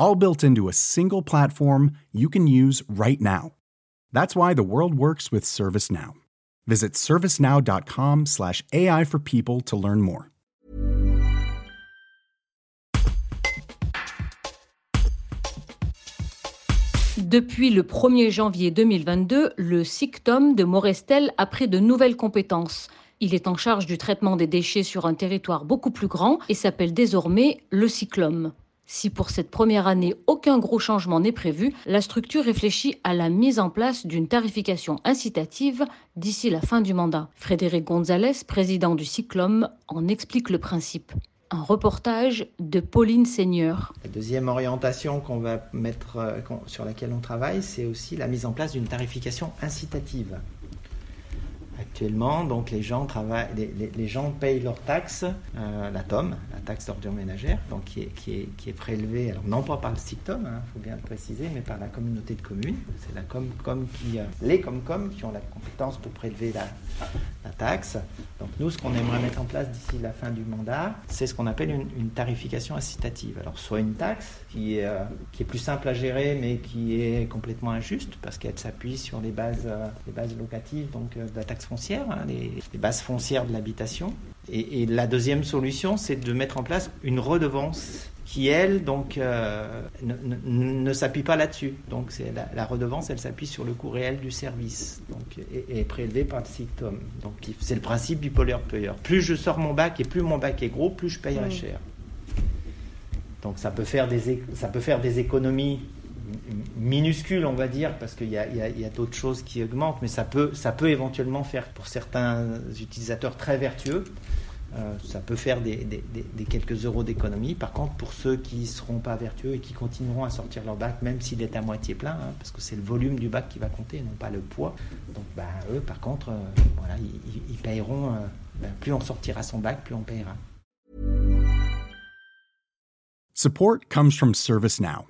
all built into a single platform you can use right now. That's why the world works with ServiceNow. Visit servicenow.com/slash AI for people to learn more. Depuis le 1er janvier 2022, le SICTOM de Morestel a pris de nouvelles compétences. Il est en charge du traitement des déchets sur un territoire beaucoup plus grand et s'appelle désormais le Cyclome. Si pour cette première année aucun gros changement n'est prévu, la structure réfléchit à la mise en place d'une tarification incitative d'ici la fin du mandat. Frédéric Gonzalez, président du Cyclome, en explique le principe. Un reportage de Pauline Seigneur. La deuxième orientation qu'on va mettre, euh, sur laquelle on travaille, c'est aussi la mise en place d'une tarification incitative. Actuellement, donc les gens travaillent, les, gens payent leur taxe, euh, la TOM, la taxe d'ordure ménagère, donc qui est, qui, est, qui est, prélevée, alors non pas par le SICTOM, il hein, faut bien le préciser, mais par la communauté de communes. C'est la Comcom qui, euh, les Comcom qui ont la compétence pour prélever la, la taxe. Donc nous, ce qu'on aimerait mettre en place d'ici la fin du mandat, c'est ce qu'on appelle une, tarification incitative. Alors soit une taxe qui est, euh, qui est plus simple à gérer, mais qui est complètement injuste parce qu'elle s'appuie sur les bases, les bases locatives, donc de la taxe foncière, hein, les, bases foncières de l'habitation. Et, la deuxième solution, c'est de mettre en place une redevance qui, elle, donc, euh, ne, s'appuie pas là-dessus. Donc, c'est la, redevance, elle s'appuie sur le coût réel du service donc, et, est prélevée par le SICTOM. Donc, c'est le principe du pollueur-payeur. Plus je sors mon bac et plus mon bac est gros, plus je payerai cher. Donc, ça peut faire des, ça peut faire des économies minuscule, on va dire, parce qu'il y a, d'autres choses qui augmentent, mais ça peut, ça peut éventuellement faire, pour certains utilisateurs très vertueux, euh, ça peut faire des, quelques euros d'économie. Par contre, pour ceux qui ne seront pas vertueux et qui continueront à sortir leur bac, même s'il est à moitié plein, hein, parce que c'est le volume du bac qui va compter, non pas le poids. Donc, bah, eux, par contre, euh, voilà, ils, payeront. Euh, bah, plus on sortira son bac, plus on payera. Support comes from ServiceNow.